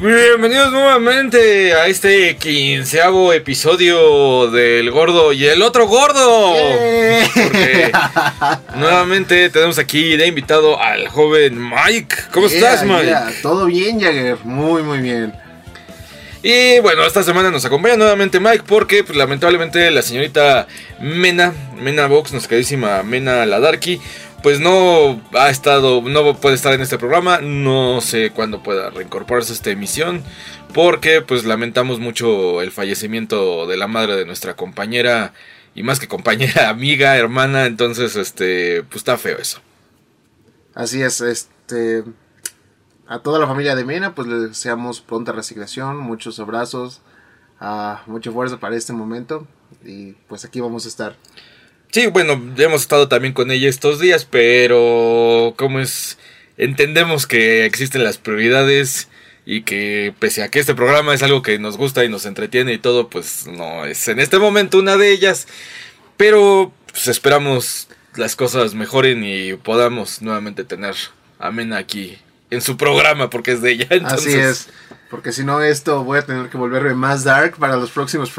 Bienvenidos nuevamente a este quinceavo episodio del gordo y el otro gordo. Porque nuevamente tenemos aquí de invitado al joven Mike. ¿Cómo estás, Mike? yeah. Todo bien, Jagger. Muy, muy bien. Y bueno, esta semana nos acompaña nuevamente Mike porque pues, lamentablemente la señorita Mena, Mena Vox, nuestra queridísima Mena Ladarki, pues no ha estado, no puede estar en este programa, no sé cuándo pueda reincorporarse a esta emisión, porque pues lamentamos mucho el fallecimiento de la madre de nuestra compañera, y más que compañera, amiga, hermana, entonces este, pues está feo eso. Así es, este. A toda la familia de Mena, pues le deseamos pronta resignación, muchos abrazos, ah, mucha fuerza para este momento. Y pues aquí vamos a estar. Sí, bueno, hemos estado también con ella estos días, pero como es, entendemos que existen las prioridades y que pese a que este programa es algo que nos gusta y nos entretiene y todo, pues no es en este momento una de ellas, pero pues, esperamos las cosas mejoren y podamos nuevamente tener a Mena aquí en su programa porque es de ella. Entonces, Así es. Porque si no, esto voy a tener que volverme más dark para los próximos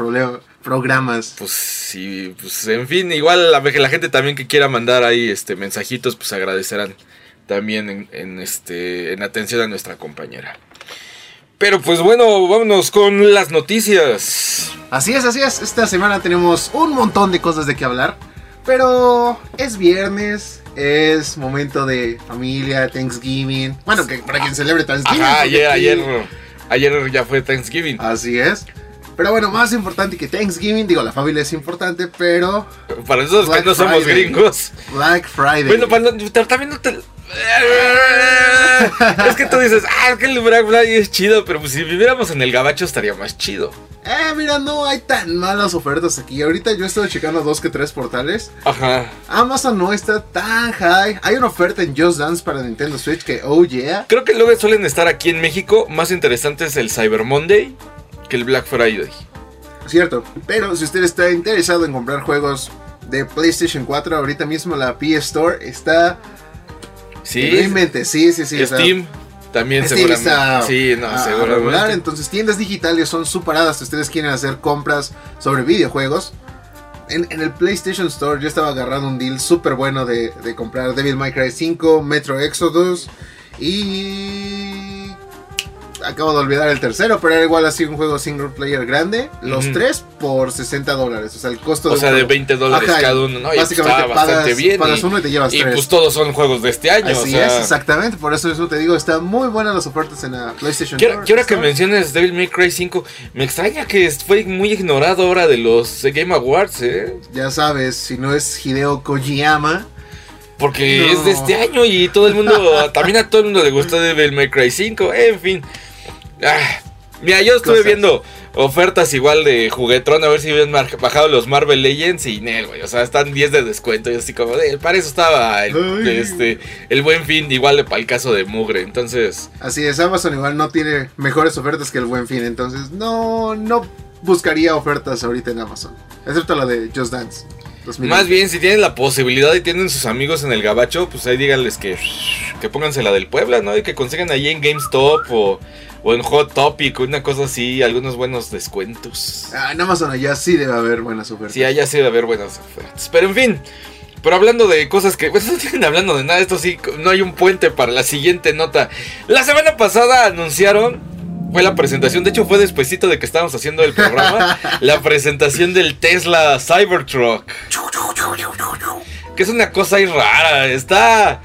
programas. Pues sí, pues en fin, igual la, la gente también que quiera mandar ahí este mensajitos, pues agradecerán también en, en, este en atención a nuestra compañera. Pero pues bueno, vámonos con las noticias. Así es, así es. Esta semana tenemos un montón de cosas de qué hablar. Pero es viernes, es momento de familia, Thanksgiving. Bueno, que para quien celebre Thanksgiving. Ajá, ayer, ayer, ayer ya fue Thanksgiving. Así es. Pero bueno, más importante que Thanksgiving, digo, la familia es importante, pero Para nosotros que Black no somos gringos. Black Friday. Bueno, para, no- también no te... Es que tú dices, ah, es que el Black Friday es chido, pero pues si viviéramos en el gabacho estaría más chido. Eh, mira, no hay tan malas ofertas aquí. Ahorita yo he estado checando dos que tres portales. Ajá. Amazon no está tan high. Hay una oferta en Just Dance para Nintendo Switch que, oh yeah. Creo que luego suelen estar aquí en México. Más interesante es el Cyber Monday que el Black Friday. Cierto, pero si usted está interesado en comprar juegos de PlayStation 4, ahorita mismo la PS Store está Sí. realmente, sí, sí, sí. o sea, Steam también Steam seguramente. está sí, no, a- a seguramente. regular, entonces tiendas digitales son superadas si ustedes quieren hacer compras sobre videojuegos. En, en el PlayStation Store yo estaba agarrando un deal súper bueno de, de comprar Devil May Cry 5, Metro Exodus y... Acabo de olvidar el tercero, pero era igual así un juego single player grande. Los tres por 60 dólares. O sea, el costo o sea, de juego. 20 dólares Ajá, cada uno, ¿no? Básicamente está bastante pagas, bien. pagas y, uno y te llevas y, tres. pues todos son juegos de este año. Así o sea, es, exactamente. Por eso, eso te digo, están muy buenas las ofertas en la PlayStation Quiero, quiero que menciones Devil May Cry 5. Me extraña que fue muy ignorado ahora de los Game Awards, ¿eh? Ya sabes, si no es Hideo Kojima. Porque No. es de este año y todo el mundo, también a todo el mundo le gustó Devil May Cry 5, en fin. Ah, mira, yo estuve Cosas. viendo ofertas igual de juguetrón a ver si habían bajado los Marvel Legends y Nel, güey. O sea, están 10 de descuento y así como de, para eso estaba el, este, el buen fin, igual de para el caso de Mugre. Entonces, Así es, Amazon igual no tiene mejores ofertas que el Buen Fin. Entonces, no, no buscaría ofertas ahorita en Amazon. Excepto la de Just Dance. 2020. más bien, si tienen la posibilidad y tienen sus amigos en el gabacho, pues ahí díganles que, que pónganse la del Puebla, ¿no? Y que consigan ahí en GameStop o, o en Hot Topic, una cosa así, algunos buenos descuentos. Ah, en Amazon allá sí debe haber buenas ofertas. Sí, allá sí debe haber buenas ofertas. Pero en fin, pero hablando de cosas que. Pues no tienen hablando de nada, esto sí, no hay un puente para la siguiente nota. La semana pasada anunciaron. Fue la presentación, de hecho fue despuesito de que estábamos haciendo el programa, la presentación del Tesla Cybertruck. Que es una cosa ahí rara, está...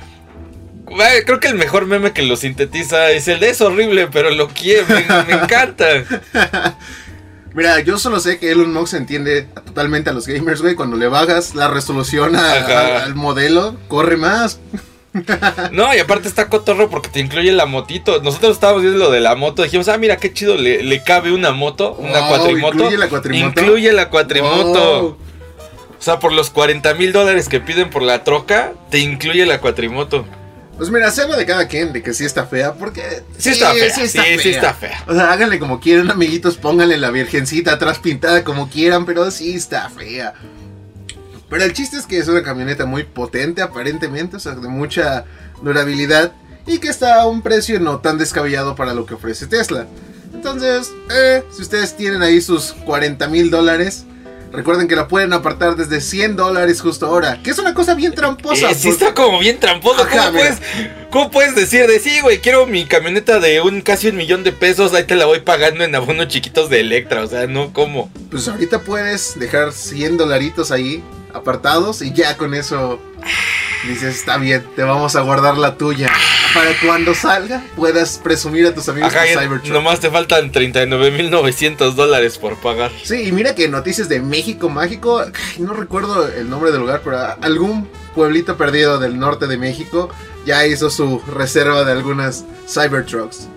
Creo que el mejor meme que lo sintetiza es el de es horrible, pero lo quiero, me, me encanta. Mira, yo solo sé que Elon Musk entiende totalmente a los gamers, güey. Cuando le bajas la resolución a- Ajá. a- al modelo, corre más. No, y aparte está cotorro porque te incluye la motito. Nosotros estábamos viendo lo de la moto. Dijimos, ah, mira qué chido, le, le cabe una moto, una Wow, cuatrimoto. ¿incluye la cuatrimoto? Incluye la cuatrimoto. Wow. O sea, por los 40 mil dólares que piden por la troca, te incluye la cuatrimoto. Pues mira, se habla de cada quien, de que sí está fea, porque... Sí está fea, sí, sí está fea. O sea, háganle como quieran, amiguitos, pónganle la virgencita atrás pintada como quieran, pero sí está fea. Pero el chiste es que es una camioneta muy potente aparentemente, o sea, de mucha durabilidad y que está a un precio no tan descabellado para lo que ofrece Tesla. Entonces, eh, si ustedes tienen ahí sus 40 mil dólares, recuerden que la pueden apartar desde 100 dólares justo ahora. Que es una cosa bien tramposa. Eh, sí porque- está como bien tramposo. Ajá, ¿Cómo, puedes, ¿Cómo puedes decir de sí, güey? Quiero mi camioneta de un casi un millón de pesos. Ahí te la voy pagando en abonos chiquitos de Electra. O sea, no, ¿cómo? Pues ahorita puedes dejar 100 dolaritos ahí apartados y ya con eso dices, está bien, te vamos a guardar la tuya. Para cuando salga puedas presumir a tus amigos Ajá, ya Cybertruck. nomás te faltan 39.900 dólares por pagar. Sí, y mira que noticias de México Mágico, no recuerdo el nombre del lugar, pero algún pueblito perdido del norte de México ya hizo su reserva de algunas Cybertrucks.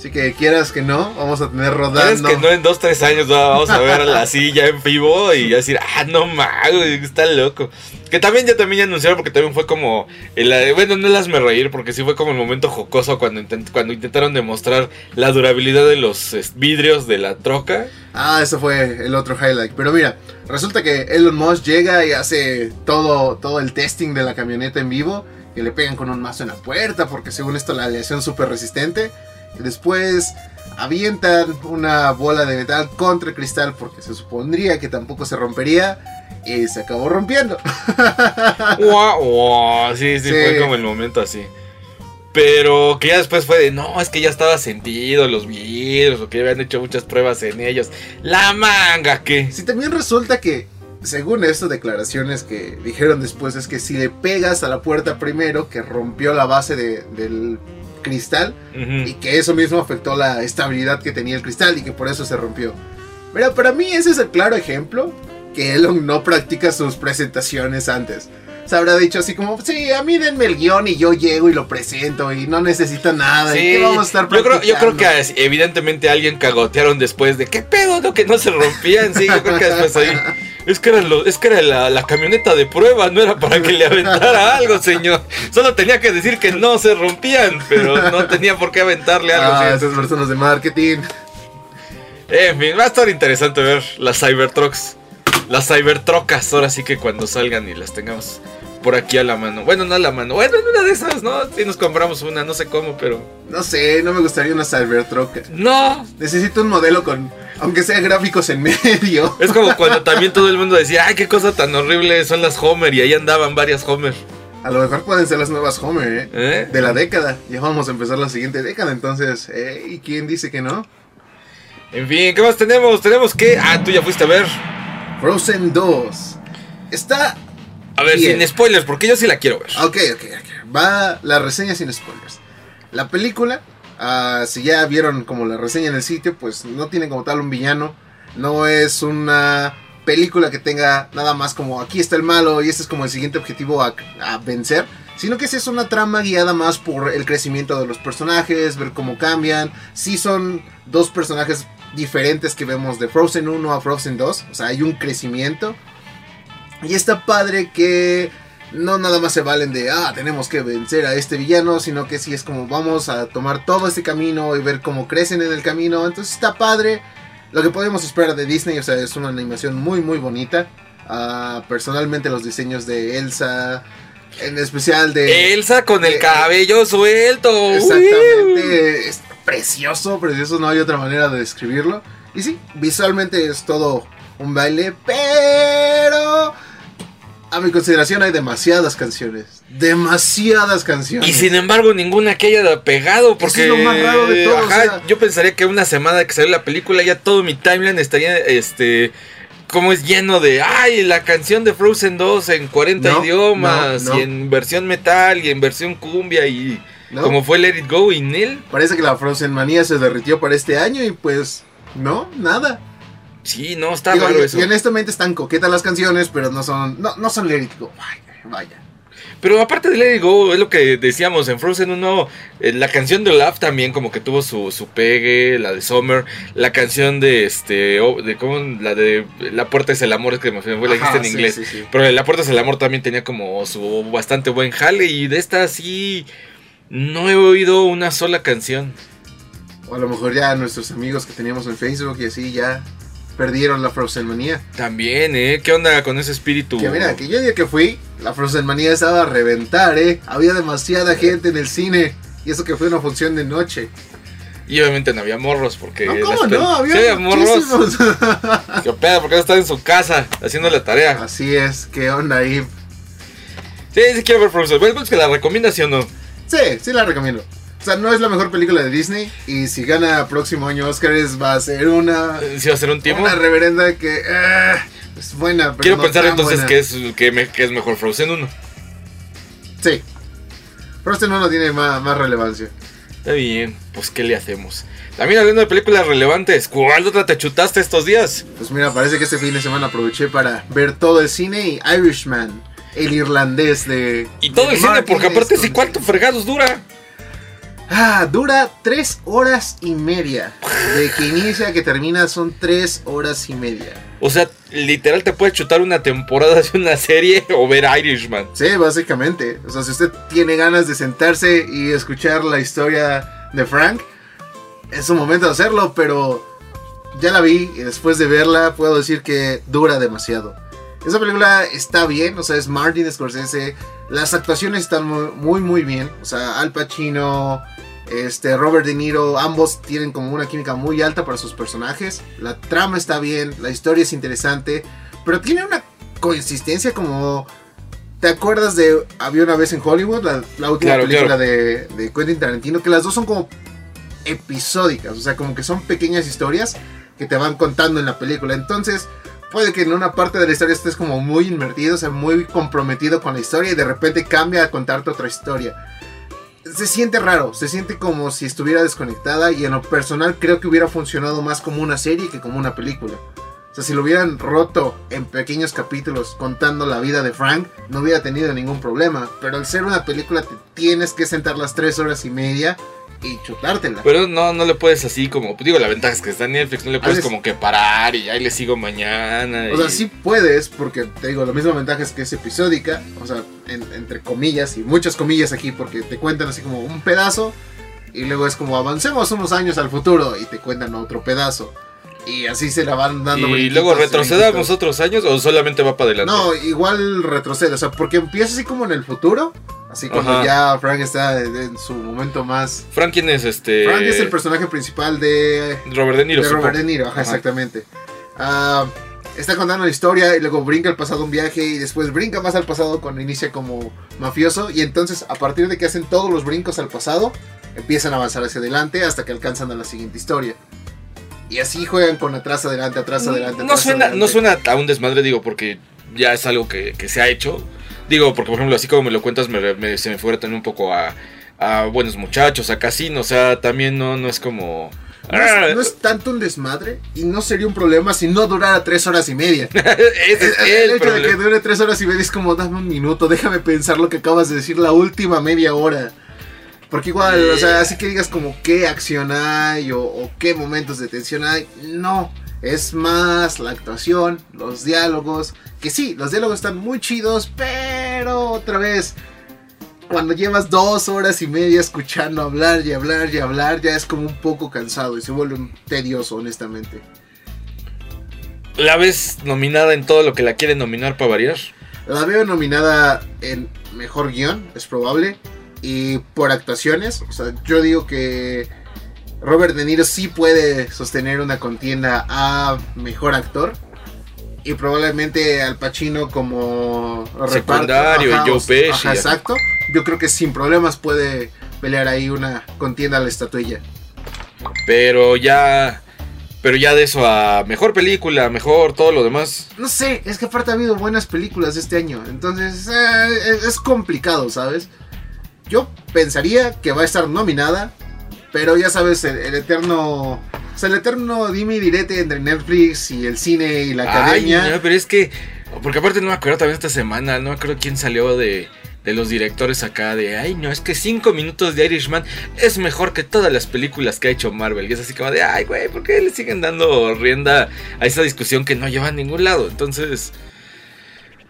Así que quieras que no, vamos a tener ¿Sabes rodando. que no en dos, tres años va- vamos a ver la silla en vivo y decir, ah, no mames, está loco? Que también ya también ya anunciaron porque también fue como, el, bueno, no las me reír porque sí fue como el momento jocoso cuando, intent- cuando intentaron demostrar la durabilidad de los vidrios de la troca. Ah, eso fue el otro highlight. Pero mira, resulta que Elon Musk llega y hace todo, todo el testing de la camioneta en vivo. Que le pegan con un mazo en la puerta porque según esto la aleación es súper resistente. Después avientan una bola de metal contra el cristal porque se supondría que tampoco se rompería. Y se acabó rompiendo. Guau, guau, sí, sí, Sí. fue como el momento así. Pero que ya después fue de, no, es que ya estaba sentido los vidrios, o que habían hecho muchas pruebas en ellos. La manga, que... Si también resulta que, según estas declaraciones que dijeron después, es que si le pegas a la puerta primero, que rompió la base de- del cristal, y que eso mismo afectó la estabilidad que tenía el cristal y que por eso se rompió. Pero para mí ese es el claro ejemplo que Elon no practica sus presentaciones antes. Se habrá dicho así como, sí, a mí denme el guion y yo llego y lo presento y no necesita nada. ¿y Sí, qué vamos a estar yo creo, yo creo que practicando?". a- evidentemente alguien cagotearon después de qué pedo, no que no se rompían, sí, yo creo que después ahí es que era, lo- es que era la, la camioneta de prueba, no era para que le aventara algo, señor. Solo tenía que decir que no se rompían, pero no tenía por qué aventarle algo. Ah, sí. esas personas de marketing. En fin, va a estar interesante ver las Cybertrucks, las Cybertrocas, ahora sí que cuando salgan y las tengamos por aquí a la mano. Bueno, no a la mano, bueno, en una de esas, ¿no? Si nos compramos una, no sé cómo, pero No sé, no me gustaría una Cybertruck. no, Necesito un modelo con, aunque sea gráficos en medio. Es como cuando también todo el mundo decía, ay, qué cosa tan horrible son las Homer, y ahí andaban varias Homer. A lo mejor pueden ser las nuevas Homer, ¿eh? ¿eh? De la década. Ya vamos a empezar la siguiente década, entonces, ¿eh? ¿Y quién dice que no? En fin, ¿qué más tenemos? Tenemos que... Ah, tú ya fuiste a ver. Frozen 2. Está... A ver, Bien. sin spoilers, porque yo sí la quiero ver. Ok, ok, ok. Va la reseña sin spoilers. La película, ah, si ya vieron como la reseña en el sitio, pues no tiene como tal un villano. No es una película que tenga nada más como aquí está el malo y este es como el siguiente objetivo a, vencer. Sino que es una trama guiada más por el crecimiento de los personajes, ver cómo cambian. Sí son dos personajes diferentes que vemos de Frozen 1 a Frozen 2. O sea, hay un crecimiento. Y está padre que no nada más se valen de, ah, tenemos que vencer a este villano, sino que sí es como vamos a tomar todo este camino y ver cómo crecen en el camino. Entonces está padre. Lo que podemos esperar de Disney, o sea, es una animación muy, muy bonita. Ah, personalmente los diseños de Elsa, en especial de... Elsa con el eh, cabello suelto. Exactamente, es precioso, precioso, no hay otra manera de describirlo. Y sí, visualmente es todo un baile, pero a mi consideración hay demasiadas canciones, demasiadas canciones. Y sin embargo, ninguna que haya pegado. Porque. es lo más raro de todo, Ajá, o sea- yo pensaría que una semana que salió la película, ya todo mi timeline estaría. Este. Como es lleno de. ¡Ay! La canción de Frozen 2 en 40 No, idiomas. no, no. Y en versión metal. Y en versión cumbia. Y. Como fue Let It Go y Nil. Parece que la Frozen manía se derritió para este año y pues no, nada. Sí, no, está Digo, raro y, eso. y honestamente están coquetas las canciones, pero no son, no, no son Go, vaya, vaya. Pero aparte de Let It Go, es lo que decíamos en Frozen 1, eh, la canción de Olaf también como que tuvo su, su pegue, la de Summer, la canción de este, oh, de cómo, la de La Puerta es el Amor, es que me fue la dijiste en sí, inglés. sí, sí. Pero La Puerta es el Amor también tenía como su bastante buen jale y de esta sí no he oído una sola canción. O a lo mejor ya nuestros amigos que teníamos en Facebook y así ya perdieron la Frozen manía. También, ¿eh? ¿Qué onda con ese espíritu? Que mira, que yo día que fui, la Frozen manía estaba a reventar, ¿eh? Había demasiada gente en el cine. Y eso que fue una función de noche. Y obviamente no había morros porque... No, ¿cómo no? Había Sí, había morros. ¿Qué pedo? Porque no estaba en su casa haciendo la tarea. Así es, ¿qué onda ahí? Sí, sí quiero ver Frozen. Bueno, pues que la recomienda, ¿sí o no? Sí, sí la recomiendo. O sea, no es la mejor película de Disney. Y si gana próximo año Oscars, va a ser una. Eh, ¿Sí va a ser un tiempo? Una reverenda que. ah, es buena, pero. Quiero no pensar entonces que es, que, me- que es mejor Frozen 1. Sí. Frozen 1 tiene más, más relevancia. Está bien, pues ¿qué le hacemos? También hablando de películas relevantes, ¿cuál otra te chutaste estos días? Pues mira, parece que este fin de semana aproveché para ver todo el cine y Irishman, el irlandés de. Y todo de el cine, porque aparte Scorsese. ¿cuánto fregados dura? Ah, dura tres horas y media. De que inicia a que termina son tres horas y media. O sea, literal te puedes chutar una temporada de una serie o ver Irishman. Sí, básicamente. O sea, si usted tiene ganas de sentarse y escuchar la historia de Frank, es un momento de hacerlo, pero ya la vi y después de verla puedo decir que dura demasiado. Esa película está bien, o sea, es Martin Scorsese. Las actuaciones están muy, muy, muy bien. O sea, Al Pacino, este, Robert De Niro, ambos tienen como una química muy alta para sus personajes. La trama está bien, la historia es interesante, pero tiene una consistencia como... ¿Te acuerdas de Había una vez en Hollywood? La, la última Claro, película claro. De, de Quentin Tarantino, que las dos son como episódicas, o sea, como que son pequeñas historias que te van contando en la película. Entonces, puede que en una parte de la historia estés como muy invertido, o sea, muy comprometido con la historia y de repente cambia a contarte otra historia. Se siente raro, se siente como si estuviera desconectada y en lo personal creo que hubiera funcionado más como una serie que como una película. O sea, si lo hubieran roto en pequeños capítulos contando la vida de Frank, no hubiera tenido ningún problema. Pero al ser una película te tienes que sentar las tres horas y media y chutártela. Pero no, no le puedes así como, digo, la ventaja es que está en Netflix, no le puedes Haces- como que parar y ahí le sigo mañana. O sea, sí puedes, porque te digo, la misma ventaja es que es episódica, o sea, en- entre comillas y muchas comillas aquí, porque te cuentan así como un pedazo y luego es como avancemos unos años al futuro y te cuentan otro pedazo. Y así se la van dando. Y luego retrocedamos otros años o solamente va para adelante. No, igual retrocede, o sea, porque empieza así como en el futuro, así cuando Ajá. ya Frank está en, su momento más... Frank, ¿quién es este? Frank es el personaje principal de Robert De Niro. de Robert. De Niro, ajá, Ajá. exactamente. Ah, está contando la historia y luego brinca al pasado un viaje y después brinca más al pasado cuando inicia como mafioso y entonces a partir de que hacen todos los brincos al pasado empiezan a avanzar hacia adelante hasta que alcanzan a la siguiente historia. Y así juegan con atrás adelante, atrás adelante. No atrás, suena, no suena a un desmadre, digo, porque ya es algo que, que se ha hecho. Digo, porque por ejemplo, así como me lo cuentas, me, me- se me fue también un poco a, a buenos muchachos, a casino. O sea, también no, no es como. No Ah, es, no es tanto un desmadre y no sería un problema si no durara tres horas y media. ese es El, el, hecho de que dure tres horas y media es como dame un minuto, déjame pensar lo que acabas de decir la última media hora. Porque igual, o sea, así que digas como qué acción hay o, o qué momentos de tensión hay, no. Es más la actuación, los diálogos, que sí, los diálogos están muy chidos, pero otra vez, cuando llevas dos horas y media escuchando hablar y hablar y hablar, ya es como un poco cansado y se vuelve tedioso, honestamente. La ves nominada en todo lo que la quieren nominar para variar. La veo nominada en mejor guion, es probable. Y por actuaciones, o sea, yo digo que Robert De Niro sí puede sostener una contienda a mejor actor. Y probablemente Al Pacino como reparto. Secundario, y Joe ajá, exacto. Yo creo que sin problemas puede pelear ahí una contienda a la estatuilla. Pero ya. Pero ya de eso a mejor película, mejor todo lo demás. No sé, es que aparte ha habido buenas películas este año. Entonces eh, es complicado, ¿sabes? Yo pensaría que va a estar nominada. Pero ya sabes, el, el eterno. O sea, el eterno dime y direte entre Netflix y el cine y la academia. Ay, no, pero es que. Porque aparte no me acuerdo también esta semana, no me acuerdo quién salió de, de los directores acá de. Ay, no, es que cinco minutos de Irishman es mejor que todas las películas que ha hecho Marvel. Y es así como de, ay, güey, ¿por qué le siguen dando rienda a esa discusión que no lleva a ningún lado? Entonces.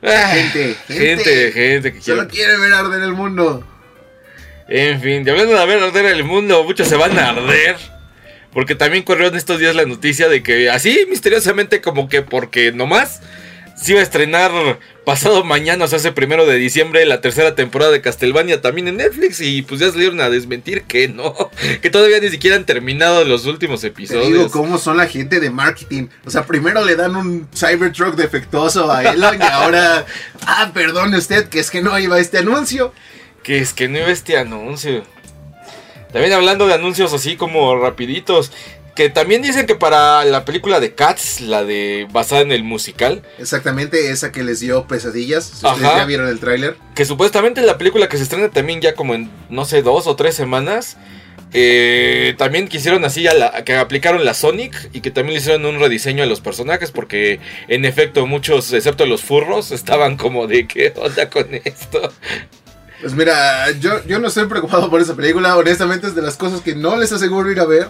ah, Gente, gente, gente. gente que Solo quiere. quiere ver arder el mundo. En fin, y hablando de ver arder el mundo, muchos se van a arder. Porque también corrió en estos días la noticia de que así misteriosamente como que porque nomás se iba a estrenar pasado mañana, o sea, ese primero de diciembre, la tercera temporada de Castlevania también en Netflix. Y pues ya salieron a desmentir que no, que todavía ni siquiera han terminado los últimos episodios. Te digo cómo son la gente de marketing. O sea, primero le dan un Cybertruck defectuoso a Elon y ahora, ah, perdone usted, que es que no iba este anuncio. Que es que no iba este anuncio. También hablando de anuncios así como rapiditos. Que también dicen que para la película de Cats, la de basada en el musical. Exactamente, esa que les dio pesadillas. Si ustedes Ajá. ya vieron el tráiler. Que supuestamente la película que se estrena también ya como en, no sé, dos o tres semanas. eh, también quisieron así a la- que aplicaron la Sonic y que también le hicieron un rediseño a los personajes porque en efecto muchos, excepto los furros, estaban como de qué onda con esto. Pues mira, yo, yo no estoy preocupado por esa película. Honestamente es de las cosas que no les aseguro ir a ver.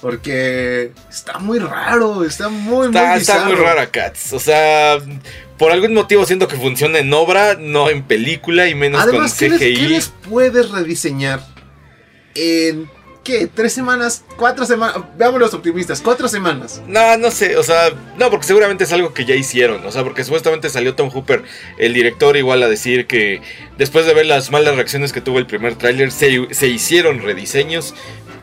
Porque está muy raro, está muy, Está, muy está muy rara Cats. O sea, por algún motivo siento que funciona en obra, no en película y menos Además, ¿qué con les, CGI. qué les puedes rediseñar en, qué, tres semanas, cuatro semanas? Veamos los optimistas, cuatro semanas. No, no sé, o sea, no, porque seguramente es algo que ya hicieron, o sea, porque supuestamente salió Tom Hooper, el director, igual a decir que después de ver las malas reacciones que tuvo el primer tráiler, se, se hicieron rediseños,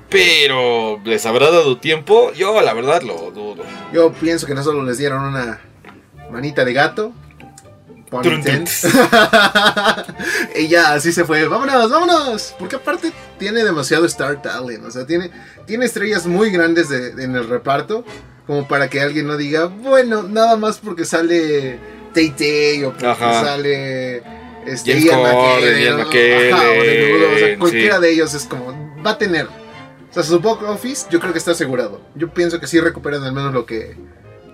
pero ¿les habrá dado tiempo? Yo la verdad lo dudo. Yo pienso que no solo les dieron una manita de gato. y ya, así se fue. Vámonos, vámonos. Porque aparte tiene demasiado Star Talent. O sea, tiene, tiene estrellas muy grandes de- de- en el reparto. Como para que alguien no diga, bueno, nada más porque sale Tay Tay o porque Ajá. sale este, James Ian McKellen, Ian o- ajá, o de nudo, o sea, cualquiera sí. de ellos es como, va a tener. O sea, su box office yo creo que está asegurado. Yo pienso que sí recuperan al menos lo que,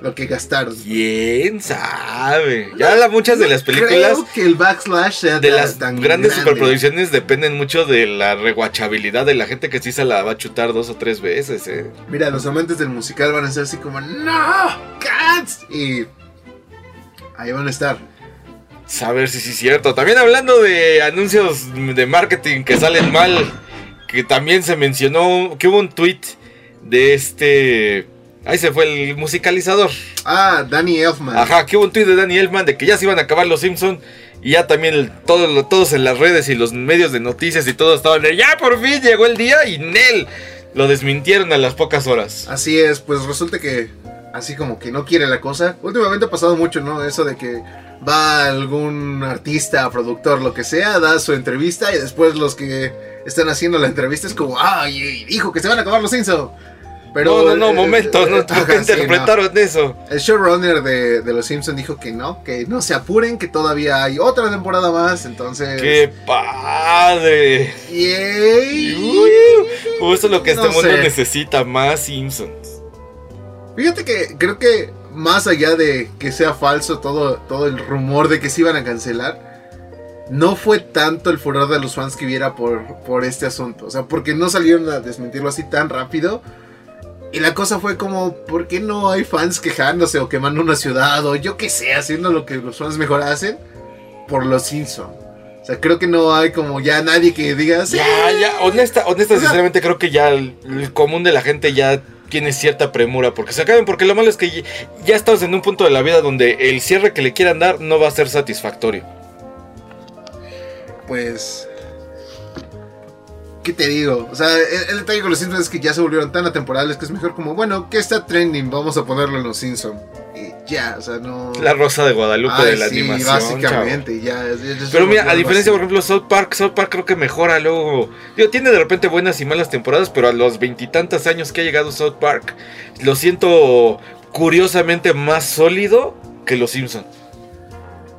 lo que gastaron. ¿Quién sabe? Ya la, muchas de las películas... Creo que el backslash sea De las tan grandes grande. superproducciones dependen mucho de la reguachabilidad de la gente que sí se la va a chutar dos o tres veces, eh. Mira, los amantes del musical van a ser así como, ¡No! ¡Cats! Y ahí van a estar. Saber si sí es cierto. También hablando de anuncios de marketing que salen mal, que también se mencionó que hubo un tweet de este. Ahí se fue el musicalizador. Ah, Danny Elfman. Ajá, que hubo un tweet de Danny Elfman de que ya se iban a acabar los Simpsons. Y ya también el- todo lo- todos en las redes y los medios de noticias y todo estaban de ya por fin llegó el día y Nel lo desmintieron a las pocas horas. Así es, pues resulta que así como que no quiere la cosa. Últimamente ha pasado mucho, ¿no? Eso de que va algún artista, productor, lo que sea, da su entrevista y después los que están haciendo la entrevista es como, ¡ay! Dijo que se van a acabar los Simpsons. Pero, no, no, no, momento, no, ¿por qué ajá, sí, no. interpretaron eso? El showrunner de, de Los Simpsons dijo que no, que no se apuren, que todavía hay otra temporada más, entonces... ¡Qué padre! ¡Yay! Uy, es lo que este No mundo sé. necesita, más Simpsons. Fíjate que creo que más allá de que sea falso todo, todo el rumor de que se iban a cancelar, no fue tanto el furor de los fans que hubiera por, por este asunto. O sea, porque no salieron a desmentirlo así tan rápido. Y la cosa fue como, ¿por qué no hay fans quejándose o quemando una ciudad o yo qué sé, haciendo lo que los fans mejor hacen por los Simpsons? O sea, creo que no hay como ya nadie que diga, "Sí, Ya, ya, honesta, honesta, O sea- sinceramente creo que ya el, el común de la gente ya tiene cierta premura porque se acaben, porque lo malo es que ya, ya estamos en un punto de la vida donde el cierre que le quieran dar no va a ser satisfactorio. pues. ¿Qué te digo? O sea, el, el detalle con los Simpsons es que ya se volvieron tan atemporales que es mejor como, bueno, ¿qué está trending? Vamos a ponerlo en los Simpsons. Y ya, o sea, no. La Rosa de Guadalupe Ay, de la sí, animación. Básicamente, ya. Pero mira, a diferencia, por ejemplo, South Park, South Park creo que mejora luego. Digo, tiene de repente buenas y malas temporadas, pero a los veintitantos años que ha llegado South Park, lo siento curiosamente más sólido que los Simpsons.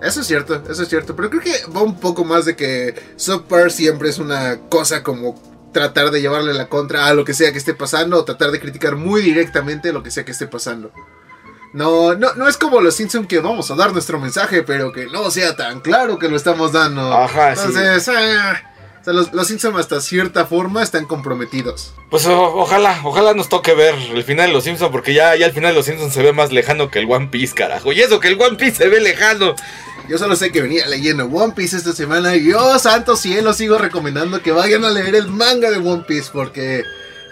Eso es cierto, eso es cierto. Pero creo que va un poco más de que South Park siempre es una cosa como tratar de llevarle la contra a lo que sea que esté pasando o tratar de criticar muy directamente lo que sea que esté pasando. No, no, no es como los Simpsons que vamos a dar nuestro mensaje, pero que no sea tan claro que lo estamos dando. Ajá, sí. Entonces, ah, sea, los, los Simpsons hasta cierta forma están comprometidos. Pues o- ojalá, ojalá nos toque ver el final de los Simpsons, porque ya, ya el final de los Simpsons se ve más lejano que el One Piece, carajo. Y eso que el One Piece se ve lejano. Yo solo sé que venía leyendo One Piece esta semana y yo, santo cielo, sigo recomendando que vayan a leer el manga de One Piece porque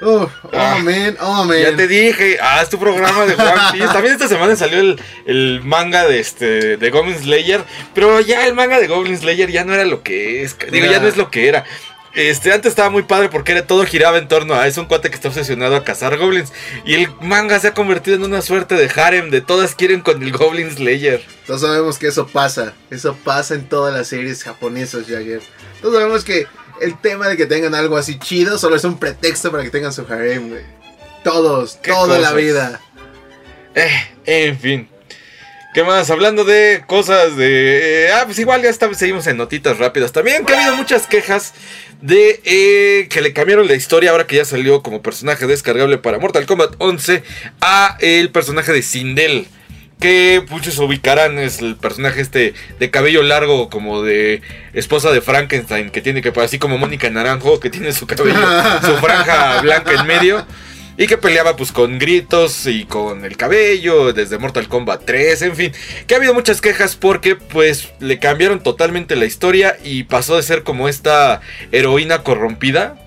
Oh, oh Ah, man, oh man. Ya te dije, haz tu programa de One Piece. También esta semana salió el, el manga de este de Goblin Slayer. Pero ya el manga de Goblin Slayer ya no era lo que es. Digo, ya Ya. no es lo que era. Este, antes estaba muy padre porque era todo giraba en torno a es un cuate que está obsesionado a cazar goblins. Y el manga se ha convertido en una suerte de harem de todas quieren con el Goblin Slayer. Todos sabemos que eso pasa. Eso pasa en todas las series japonesas, Jagger. Todos sabemos que el tema de que tengan algo así chido solo es un pretexto para que tengan su harem, güey. Todos, ¿Qué toda la vida. Eh, en fin. ¿Qué más? Hablando de cosas de... eh, ah, pues igual ya está, seguimos en notitas rápidas. También que ha habido muchas quejas de eh, que le cambiaron la historia ahora que ya salió como personaje descargable para Mortal Kombat 11 a el personaje de Sindel. Que muchos ubicarán es el personaje este de cabello largo como de esposa de Frankenstein que tiene que así como Mónica Naranjo que tiene su cabello, su franja blanca en medio. Y que peleaba pues con gritos y con el cabello desde Mortal Kombat 3, en fin. Que ha habido muchas quejas porque pues le cambiaron totalmente la historia y pasó de ser como esta heroína corrompida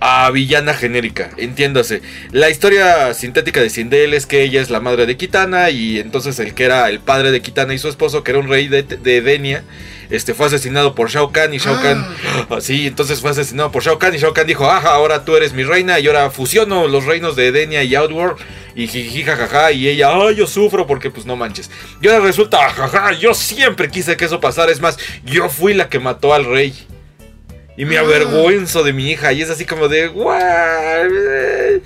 a villana genérica, entiéndase. La historia sintética de Sindel es que ella es la madre de Kitana y entonces el que era el padre de Kitana y su esposo, que era un rey de, de Denia, este, fue asesinado por Shao Kahn y Shao Kahn, así, entonces fue asesinado por Shao Kahn y Shao Kahn dijo, ajá, ahora tú eres mi reina y ahora fusiono los reinos de Edenia y Outworld y jiji jajaja y ella, ay, yo sufro porque pues no manches. Y ahora resulta, jaja, yo siempre quise que eso pasara, es más, yo fui la que mató al rey. Y me avergüenzo de mi hija y es así como de, "What?".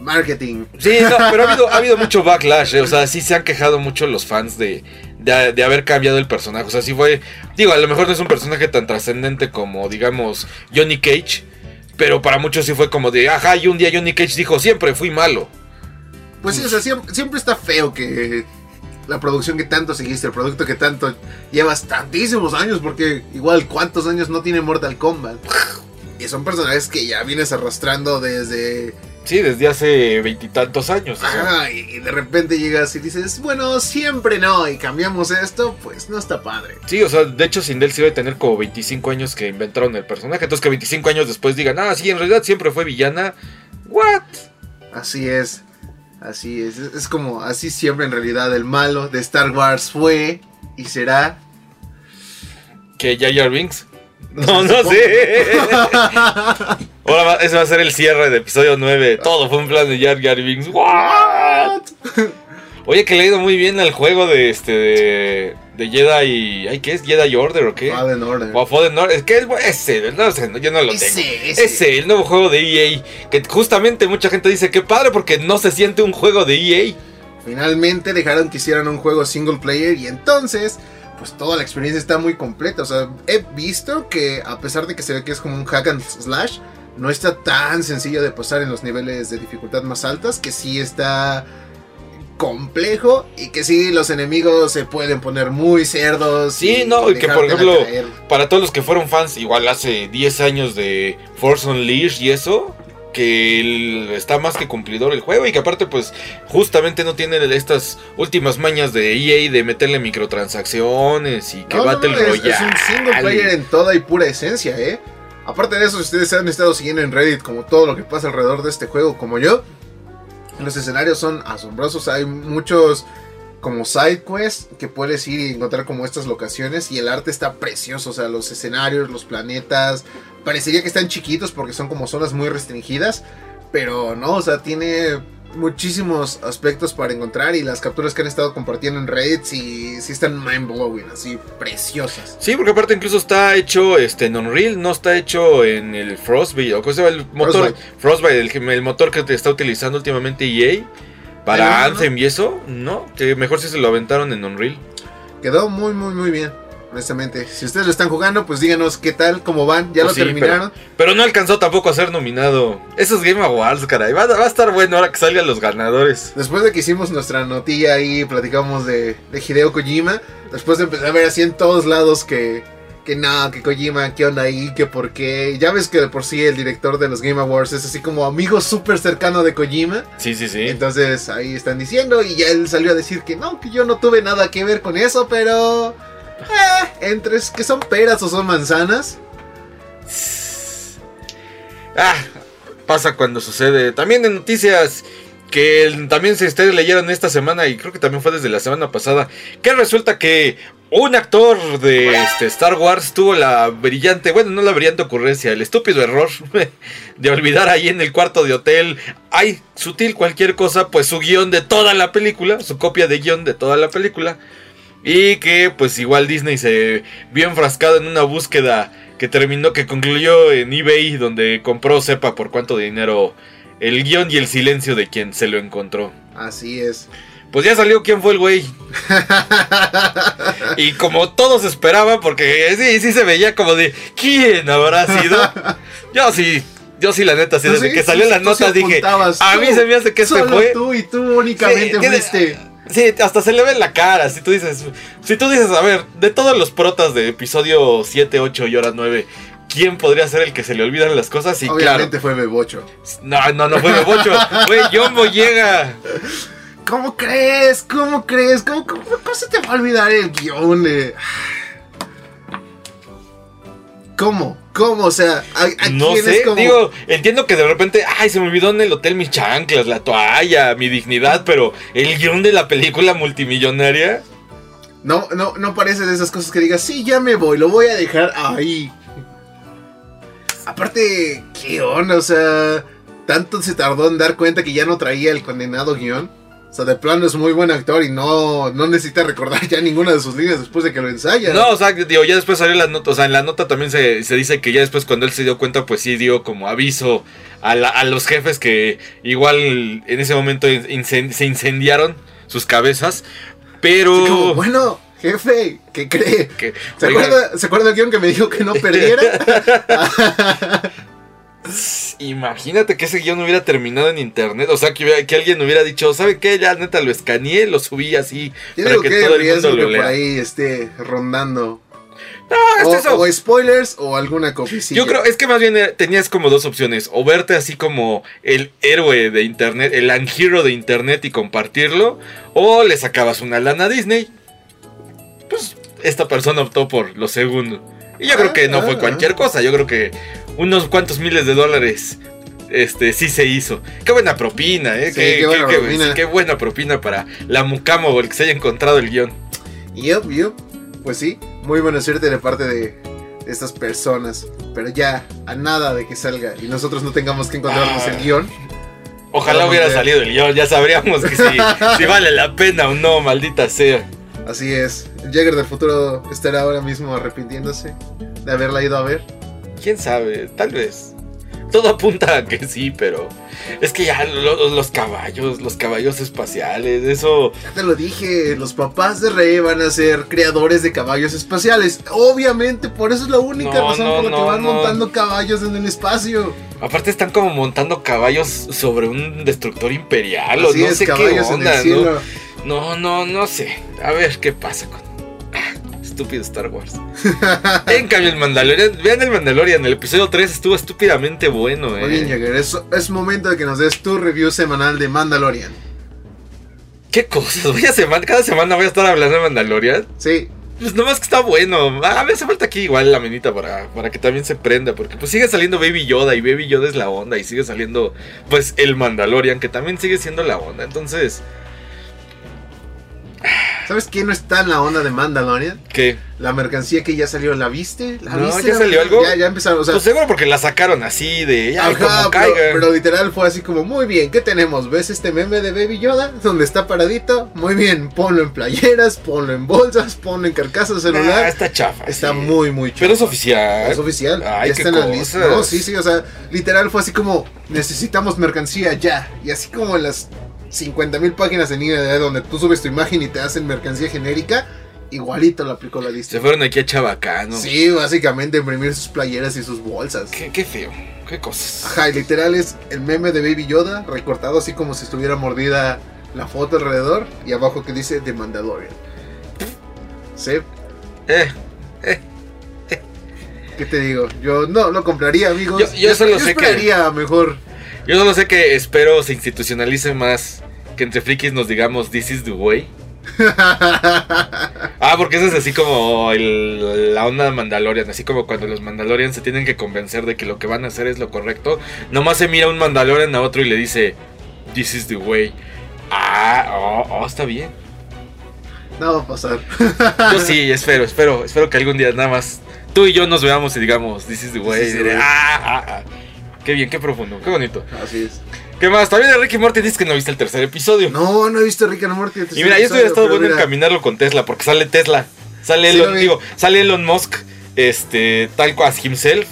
Marketing. Sí, no, pero ha habido, ha habido mucho backlash, eh, o sea, sí se han quejado mucho los fans de, de, de haber cambiado el personaje, o sea, sí fue, digo, a lo mejor no es un personaje tan trascendente como, digamos, Johnny Cage, pero para muchos sí fue como de, ajá, y un día Johnny Cage dijo, siempre fui malo. Pues sí, o sea, siempre, siempre está feo que la producción que tanto seguiste, el producto que tanto llevas tantísimos años, porque igual cuántos años no tiene Mortal Kombat. Y son personajes que ya vienes arrastrando desde... Sí, desde hace veintitantos años. o sea. Ajá, y, y de repente llegas y dices, bueno, siempre no, y cambiamos esto, pues no está padre. Sí, o sea, de hecho Sindel sí debe tener como 25 años que inventaron el personaje, entonces que 25 años después digan, ah, sí, en realidad siempre fue villana. ¿What? Así es, así es, es, como así siempre en realidad el malo de Star Wars fue y será... ¿Que Jar Jar Binks? No, no sé. Ahora va- ese va a ser el cierre de episodio 9. Todo fue un plan de Jar Jar Binks. ¿What? Oye, que le ha ido muy bien al juego de este de, de Jedi. ¿Ay, qué es? ¿Jedi Order o qué? Fallen Order. O Fallen Order. Es que es ese, no sé, yo no lo tengo. Ese, ese. Ese, el nuevo juego de EA. Que justamente mucha gente dice que padre porque no se siente un juego de EA. Finalmente dejaron que hicieran un juego single player y entonces, pues toda la experiencia está muy completa. O sea, he visto que a pesar de que se ve que es como un hack and slash, no está tan sencillo de pasar en los niveles de dificultad más altas, que sí está complejo y que sí los enemigos se pueden poner muy cerdos. Sí, no, y que, por ejemplo, caer. Para todos los que fueron fans, igual hace 10 años de Force Unleashed y eso, que el- está más que cumplidor el juego y que aparte pues justamente no tiene estas últimas mañas de EA de meterle microtransacciones y que No, Battle no, es, Royale. es un single player en toda y pura esencia, ¿eh? Aparte de eso, si ustedes han estado siguiendo en Reddit como todo lo que pasa alrededor de este juego, como yo, los escenarios son asombrosos. Hay muchos como side quests que puedes ir y encontrar como estas locaciones y el arte está precioso. O sea, los escenarios, los planetas, parecería que están chiquitos porque son como zonas muy restringidas, pero no, o sea, tiene muchísimos aspectos para encontrar y las capturas que han estado compartiendo en Reddit sí, sí están mind blowing, así preciosas. Sí, porque aparte incluso está hecho este, en Unreal, no está hecho en el Frostbite, o sea, el motor Frostbite, el, el motor que te está utilizando últimamente EA para Ay, no, Anthem y eso, no, que mejor si se lo aventaron en Unreal. Quedó muy, muy, muy bien. Honestamente, si ustedes lo están jugando, pues díganos qué tal, cómo van, ya Pues lo sí, terminaron. Pero no alcanzó tampoco a ser nominado. Esos Game Awards, caray. Va, va a estar bueno ahora que salgan los ganadores. Después de que hicimos nuestra notilla ahí, platicamos de, de Hideo Kojima. Después de empezar a ver así en todos lados que, que no, que Kojima, qué onda ahí, que por qué. Ya ves que de por sí el director de los Game Awards es así como amigo súper cercano de Kojima. Sí, sí, sí. Entonces ahí están diciendo y ya él salió a decir que no, que yo no tuve nada que ver con eso, pero... Eh, entre que son peras o son manzanas. Ah, pasa cuando sucede. También en noticias que también se ustedes leyeron esta semana y creo que también fue desde la semana pasada, que resulta que un actor de este, Star Wars tuvo la brillante, bueno, no la brillante ocurrencia, el estúpido error de olvidar ahí en el cuarto de hotel, ay, sutil cualquier cosa, pues su guion de toda la película, su copia de guion de toda la película. Y que pues igual Disney se vio enfrascado en una búsqueda que terminó, que concluyó en eBay, donde compró, sepa por cuánto dinero, el guion y el silencio de quien se lo encontró. Así es. Pues ya salió quién fue el güey. Y como todos esperaban, porque sí, sí se veía como de ¿quién habrá sido? Yo sí, yo sí la neta, sí, ¿Tú desde sí? que salió Tú- la tú nota sí dije, a mí se me hace que este fue. tú y tú únicamente Sí, fuiste. Sí, hasta se le ve en la cara. Si tú dices, si tú dices, a ver, de todos los protas de episodio 7, 8 y hora 9, ¿quién podría ser el que se le olvidan las cosas? Sí, Obviamente fue Bebocho. claro. No, no, no fue Bebocho. Fue John Boyega. ¿Cómo crees? ¿Cómo crees? ¿Cómo, cómo, cómo se te va a olvidar el guion? de- ¿Cómo? ¿Cómo? O sea, ¿a, a No quién sé, es como... digo, entiendo que de repente, ay, se me olvidó en el hotel mis chanclas, la toalla, mi dignidad, pero el guion de la película multimillonaria. No, no, no parece de esas cosas que digas, sí, ya me voy, lo voy a dejar ahí. Aparte, ¿qué onda? O sea, tanto se tardó en dar cuenta que ya no traía el condenado guion. O sea, de plano es muy buen actor y no, no necesita recordar ya ninguna de sus líneas después de que lo ensaya. No, o sea, digo, ya después salió la nota, o sea, en la nota también se, se dice que ya después cuando él se dio cuenta, pues sí dio como aviso a, la- a los jefes que igual en ese momento se incendiaron sus cabezas, pero... Como, bueno, jefe, ¿qué cree? ¿Se, acuerda, ¿Se acuerda guion que me dijo que no perdiera? Imagínate que ese guion hubiera terminado en internet, o sea, que, que alguien hubiera dicho, ¿sabe qué? Ya neta lo escaneé, lo subí así, Yo para digo que todo el mundo que por ahí esté rondando. No, O, es eso. o spoilers o alguna copicilla. Yo creo, es que más bien eh, tenías como dos opciones. O verte así como el héroe de internet, el anhero de internet y compartirlo. O le sacabas una lana a Disney. Pues esta persona optó por lo segundo. Y yo creo que no Ah, fue ah, cualquier cosa. Yo creo que unos cuantos miles de dólares. Este sí se hizo. Qué buena propina, eh. Sí, qué, qué buena qué- propina. sí, qué buena propina para la Mucamo o el que se haya encontrado el guion. Yup, yup. Pues sí, muy buena suerte de parte de estas personas. Pero ya, a nada de que salga y nosotros no tengamos que encontrarnos Ah. el guion. Ojalá hubiera ver. salido el guion. Ya sabríamos que si, si vale la pena o no, maldita sea. Así es. El Jagger del futuro estará ahora mismo arrepintiéndose de haberla ido a ver. ¿Quién sabe? Tal vez. Todo apunta a que sí, pero es que ya lo- los caballos, los caballos espaciales, eso... Ya te lo dije, los papás de Rey van a ser creadores de caballos espaciales. Obviamente, por eso es la única No, razón no, por la que no, van no. montando caballos en el espacio. Aparte están como montando caballos sobre un destructor imperial o Así no es, sé qué en onda, el cielo. ¿no? No, no, no sé. A ver qué pasa con... Estúpido Star Wars. en cambio el Mandalorian, vean el Mandalorian, el episodio 3 estuvo estúpidamente bueno, eh. Muy bien, Jagger, es, es momento de que nos des tu review semanal de Mandalorian. ¿Qué cosas? Voy a semana, cada semana voy a estar hablando de Mandalorian. Sí, Pues nomás que está bueno. Ah, me hace falta aquí igual la menita para, para que también se prenda. Porque pues sigue saliendo Baby Yoda y Baby Yoda es la onda. Y sigue saliendo pues el Mandalorian que también sigue siendo la onda. Entonces, ¿sabes quién no está en la onda de Mandalorian? ¿qué? La mercancía que ya salió, ¿la viste? ¿La No, viste? ¿ya salió algo? Ya, ya empezaron, o sea, pues seguro porque la sacaron así de... Ajá, como pero, pero literal fue así como, muy bien, ¿qué tenemos? ¿Ves este meme de Baby Yoda? Donde está paradito. Muy bien, ponlo en playeras, ponlo en bolsas, ponlo en carcasas celular. está chafa. está sí. muy, muy chulo. Pero es oficial. Es oficial. Ay, ya qué está en la lista. No, sí, sí, o sea, literal fue así como, necesitamos mercancía ya. Y así como en las 50 mil páginas en línea donde tú subes tu imagen y te hacen mercancía genérica, igualito lo aplicó la lista. Se fueron aquí a Chabacano. Sí, básicamente imprimir sus playeras y sus bolsas. Qué, qué feo. Qué cosas. Ajá, y literal es el meme de Baby Yoda recortado así como si estuviera mordida la foto alrededor y abajo que dice The Mandalorian. Sí, Eh, ¿qué te digo? Yo no lo compraría, amigos. Yo- yo solo sé que- esperaría mejor. Yo solo sé que espero se institucionalice más. Que entre frikis nos digamos This is the way. Ah, porque eso es así como el- la onda de Mandalorian, así como cuando los Mandalorian se tienen que convencer de que lo que van a hacer es lo correcto. Nomás se mira un Mandalorian a otro y le dice, This is the way. Ah, oh, oh, está bien. No va a pasar. Yo sí, espero, espero, espero que algún día nada más tú y yo nos veamos y digamos, This is the way. Is the way. ah, ah, ah. Qué bien, qué profundo, qué bonito. Así es. ¿Qué más? También de Ricky Morty dices que no viste el tercer episodio. No, no he visto Rick and Morty. Y mira, yo hubiera estado bueno encaminarlo con Tesla, porque sale Tesla. Sale Sí, Elon, digo, sale Elon Musk, este, tal cual himself.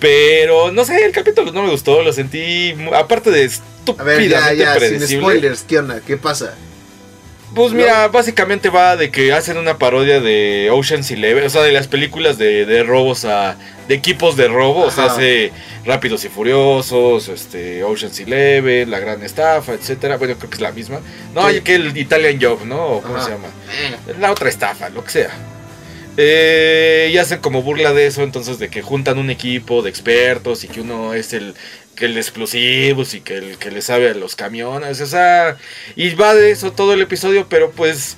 Pero no sé, el capítulo no me gustó, lo sentí, aparte de A ver, ya, estúpidamente ya, sin spoilers, ¿qué onda? ¿Qué pasa? Pues mira, básicamente va de que hacen una parodia de Ocean's Eleven, o sea, de las películas de, de robos a. de equipos de robo, o sea, Ajá. hace Rápidos y Furiosos, este, Ocean's Eleven, La Gran Estafa, etcétera. Bueno, creo que es la misma. No, Sí. hay que el Italian Job, ¿no? O ¿Cómo Ajá. se llama? La otra estafa, lo que sea. Eh, y hacen como burla de eso, entonces de que juntan un equipo de expertos y que uno es el que el explosivos y que el que le sabe a los camiones, o sea, y va de eso todo el episodio, pero pues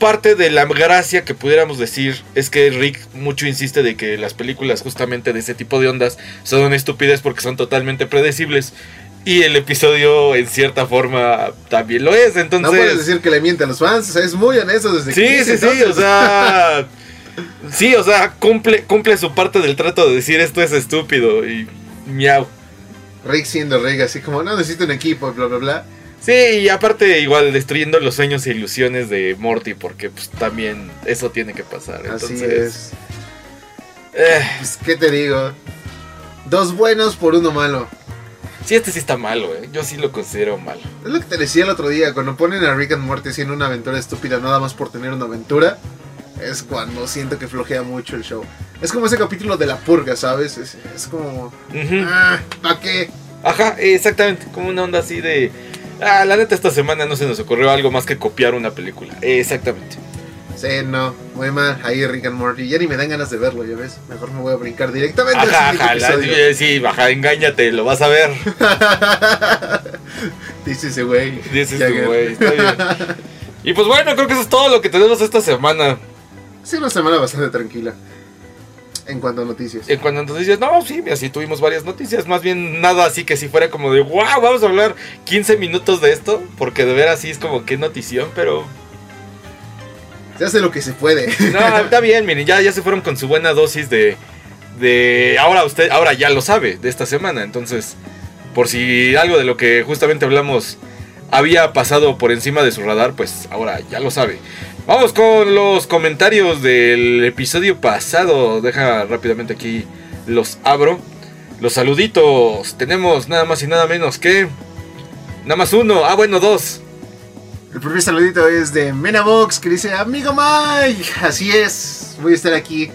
parte de la gracia que pudiéramos decir es que Rick mucho insiste de que las películas justamente de ese tipo de ondas son una estupidez porque son totalmente predecibles. Y el episodio en cierta forma también lo es, entonces... No puedes decir que le miente a los fans, o sea, es muy honesto desde que Sí, inicia, sí, sí, o entonces. sea. Sí, o sea, cumple, cumple su parte del trato de decir esto es estúpido y miau. Rick siendo Rick, así como, no necesito un equipo, bla, bla, bla. Sí, y aparte igual destruyendo los sueños e ilusiones de Morty porque pues también eso tiene que pasar. Así Entonces, es. eh, Pues, ¿qué te digo? Dos buenos por uno malo. sí, este sí está malo, eh. Yo sí lo considero malo. Es lo que te decía el otro día, cuando ponen a Rick and Morty haciendo una aventura estúpida nada más por tener una aventura, es cuando siento que flojea mucho el show. Es como ese capítulo de la purga, ¿sabes? Es, es como... Ah, ¿para qué? Ajá, exactamente, como una onda así de... Ah, la neta esta semana no se nos ocurrió algo más que copiar una película. Exactamente. Sí, no, muy mal. Ahí Rick and Morty. Ya ni me dan ganas de verlo, ya ves. Mejor me voy a brincar directamente Ajá, ajá, la- sí, baja, engáñate, lo vas a ver. Dice ese güey. Tú, Jagger. güey, está bien. Y pues bueno, creo que eso es todo lo que tenemos esta semana. Sí, una semana bastante tranquila. En cuanto a noticias. En cuanto a noticias, no, sí, así tuvimos varias noticias. Más bien nada así que si fuera como de, wow, vamos a hablar 15 minutos de esto. Porque de veras sí es como que notición, pero... Se hace lo que se puede. No, está bien, miren, ya, ya se fueron con su buena dosis de... De... Ahora usted, ahora ya lo sabe, de esta semana. Entonces, por si algo de lo que justamente hablamos había pasado por encima de su radar, pues ahora ya lo sabe. Vamos con los comentarios del episodio pasado. Deja rápidamente aquí los abro. Los saluditos. Tenemos nada más y nada menos que. Nada más uno. Ah, bueno, dos. El primer saludito es de Menabox que dice, amigo Mike, así es, voy a estar aquí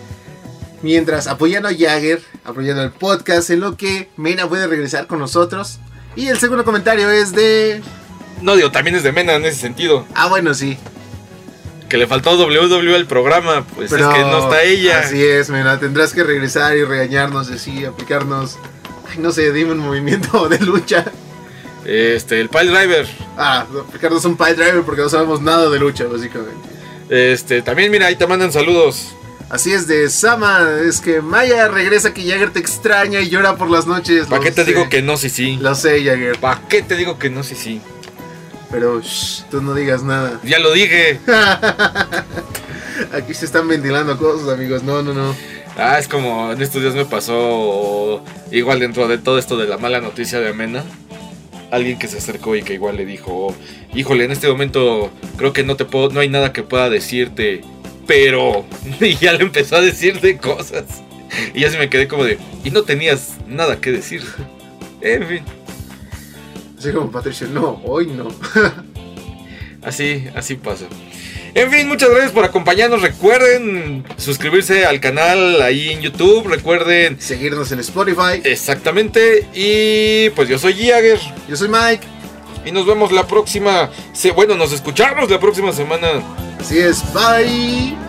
mientras apoyando a Jagger, apoyando el podcast en lo que Mena puede regresar con nosotros. Y el segundo comentario es de... No digo, también es de Mena en ese sentido. Ah, bueno, sí. Que le faltó WWE al programa. Pues es que no está ella. Así es, Mena, tendrás que regresar y regañarnos así, aplicarnos... Ay, no sé, dime un movimiento de lucha. Este, el Pile Driver. Ah, aplicarnos un pile driver porque no sabemos nada de lucha, básicamente. Este, también mira, ahí te mandan saludos. Así es de Sama, es que Maya regresa que Jagger te extraña y llora por las noches. ¿Para qué te sé. digo que no, sí, sí? Lo sé, Jagger, ¿Para qué te digo que no, sí, sí? Pero shh, tú no digas nada. Ya lo dije. Aquí se están ventilando cosas, amigos. No, no, no. Ah, es como en estos días me pasó igual dentro de todo esto de la mala noticia de Amena. Alguien que se acercó y que igual le dijo, híjole, en este momento creo que no te puedo, no hay nada que pueda decirte, pero y ya le empezó a decirte cosas. Y ya se me quedé como de, y no tenías nada que decir. En fin, Así como Patricio, no, hoy no. así, así pasa. En fin, muchas gracias por acompañarnos. Recuerden suscribirse al canal ahí en YouTube. Recuerden Seguirnos en Spotify. Exactamente. Y pues yo soy Jagger. Yo soy Mike. Y nos vemos la próxima. Bueno, nos escuchamos la próxima semana. Así es, bye.